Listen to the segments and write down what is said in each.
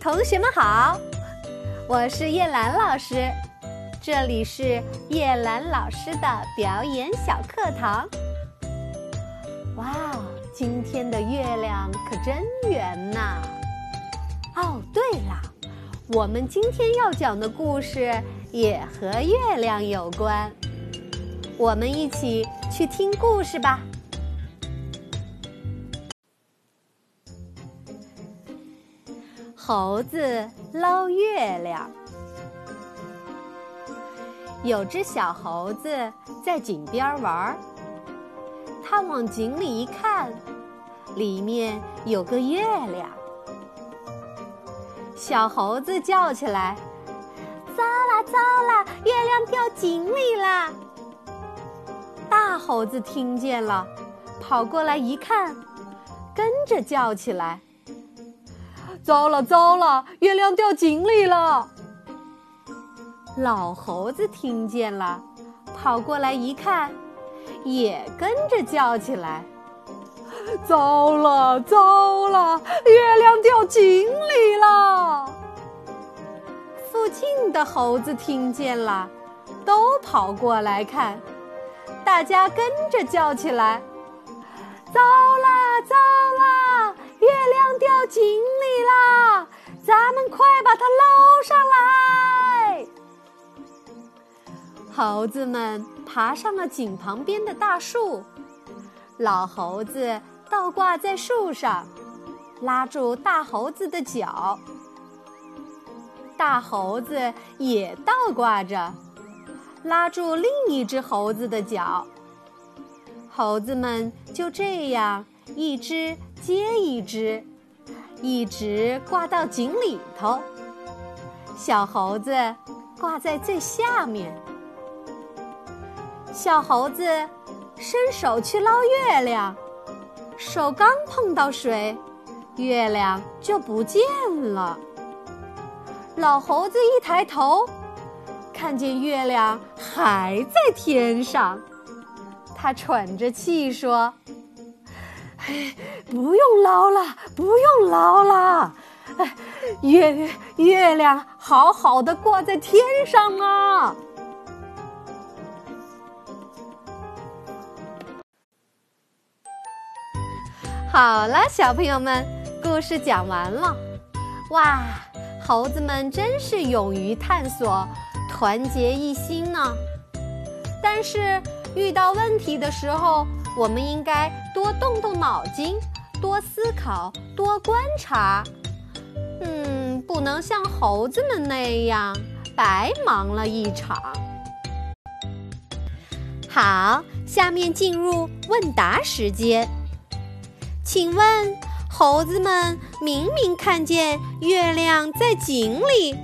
同学们好，我是叶兰老师，这里是叶兰老师的表演小课堂。哇，今天的月亮可真圆呐！哦，对了，我们今天要讲的故事也和月亮有关，我们一起去听故事吧。猴子捞月亮。有只小猴子在井边玩儿，它往井里一看，里面有个月亮。小猴子叫起来：“糟了糟了，月亮掉井里了！”大猴子听见了，跑过来一看，跟着叫起来。糟了糟了，月亮掉井里了！老猴子听见了，跑过来一看，也跟着叫起来：“糟了糟了，月亮掉井里了！”附近的猴子听见了，都跑过来看，大家跟着叫起来：“糟了糟了！”到井里啦！咱们快把它捞上来！猴子们爬上了井旁边的大树，老猴子倒挂在树上，拉住大猴子的脚；大猴子也倒挂着，拉住另一只猴子的脚。猴子们就这样一只。接一只，一直挂到井里头。小猴子挂在最下面。小猴子伸手去捞月亮，手刚碰到水，月亮就不见了。老猴子一抬头，看见月亮还在天上，他喘着气说。不用捞了，不用捞了，哎，月月亮好好的挂在天上啊！好了，小朋友们，故事讲完了。哇，猴子们真是勇于探索，团结一心呢。但是遇到问题的时候，我们应该多动动脑筋，多思考，多观察。嗯，不能像猴子们那样白忙了一场。好，下面进入问答时间。请问，猴子们明明看见月亮在井里，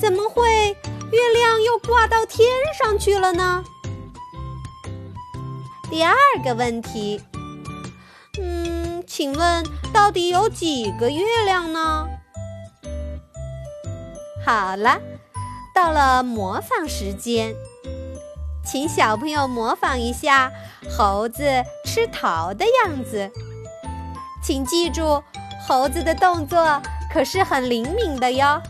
怎么会月亮又挂到天上去了呢？第二个问题，嗯，请问到底有几个月亮呢？好了，到了模仿时间，请小朋友模仿一下猴子吃桃的样子。请记住，猴子的动作可是很灵敏的哟。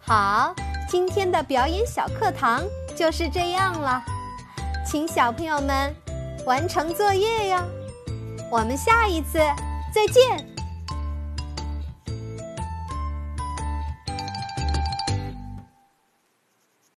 好，今天的表演小课堂就是这样了。请小朋友们完成作业哟，我们下一次再见。